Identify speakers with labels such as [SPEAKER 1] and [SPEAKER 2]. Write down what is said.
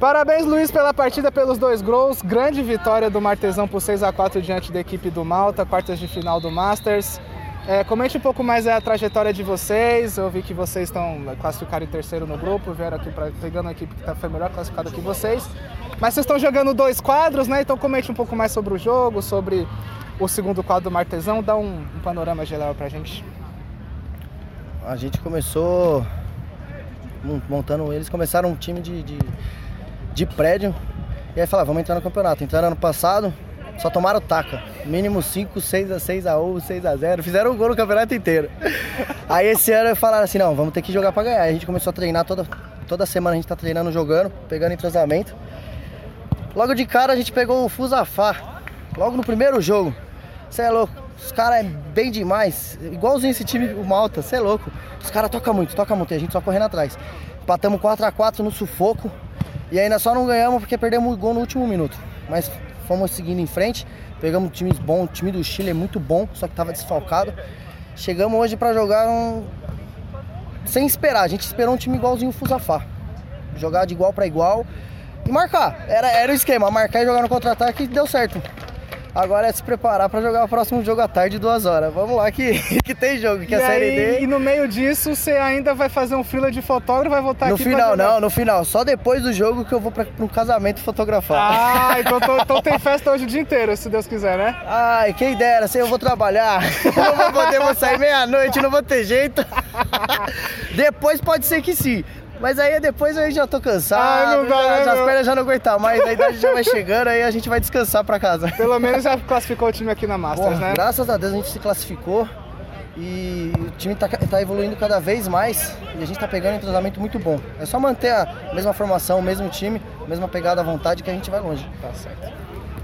[SPEAKER 1] Parabéns, Luiz, pela partida, pelos dois gols. Grande vitória do Martesão por 6 a 4 diante da equipe do Malta, quartas de final do Masters. É, comente um pouco mais a trajetória de vocês. Eu vi que vocês estão classificados em terceiro no grupo, vieram aqui pra, pegando a equipe que tá, foi melhor classificada que vocês. Mas vocês estão jogando dois quadros, né? Então comente um pouco mais sobre o jogo, sobre o segundo quadro do Martesão. Dá um, um panorama geral pra gente.
[SPEAKER 2] A gente começou montando, eles começaram um time de, de, de prédio. E aí falaram, vamos entrar no campeonato. Entraram ano passado, só tomaram taca. Mínimo 5, 6 a 6 a 1, 6 a 0. Fizeram um gol no campeonato inteiro. Aí esse ano falaram assim, não, vamos ter que jogar pra ganhar. Aí a gente começou a treinar toda, toda semana a gente tá treinando, jogando, pegando entrosamento. Logo de cara a gente pegou o Fusafá. Logo no primeiro jogo. Você é louco. Os caras é bem demais. Igualzinho esse time, o Malta, você é louco. Os caras tocam muito, tocam muito. E a gente só correndo atrás. Empatamos 4x4 no sufoco. E ainda só não ganhamos porque perdemos o gol no último minuto. Mas fomos seguindo em frente. Pegamos times bons. O time do Chile é muito bom, só que tava desfalcado. Chegamos hoje para jogar um... sem esperar. A gente esperou um time igualzinho o Fusafá. Jogar de igual para igual e marcar. Era, era o esquema, marcar e jogar no contra-ataque deu certo. Agora é se preparar para jogar o próximo jogo à tarde, duas horas. Vamos lá que, que tem jogo, que
[SPEAKER 1] e
[SPEAKER 2] é a Série D.
[SPEAKER 1] E no meio disso, você ainda vai fazer um fila de fotógrafo vai voltar
[SPEAKER 2] No
[SPEAKER 1] aqui
[SPEAKER 2] final,
[SPEAKER 1] pra jogar.
[SPEAKER 2] não, no final. Só depois do jogo que eu vou para um casamento fotografar.
[SPEAKER 1] Ah, então, tô- então tem festa hoje o dia inteiro, se Deus quiser, né?
[SPEAKER 2] Ai, quem dera, se eu vou trabalhar. não vou poder, vou sair meia-noite, não vou ter jeito. depois pode ser que sim. Mas aí depois eu já tô cansado,
[SPEAKER 1] Ah, dá,
[SPEAKER 2] já, já as pernas já não aguentam mais, a idade já vai chegando, aí a gente vai descansar pra casa.
[SPEAKER 1] Pelo menos já classificou o time aqui na Masters, né?
[SPEAKER 2] Graças a Deus a gente se classificou e o time tá, tá evoluindo cada vez mais e a gente tá pegando um entrosamento muito bom. É só manter a mesma formação, o mesmo time, a mesma pegada à vontade que a gente vai longe.
[SPEAKER 1] Tá certo.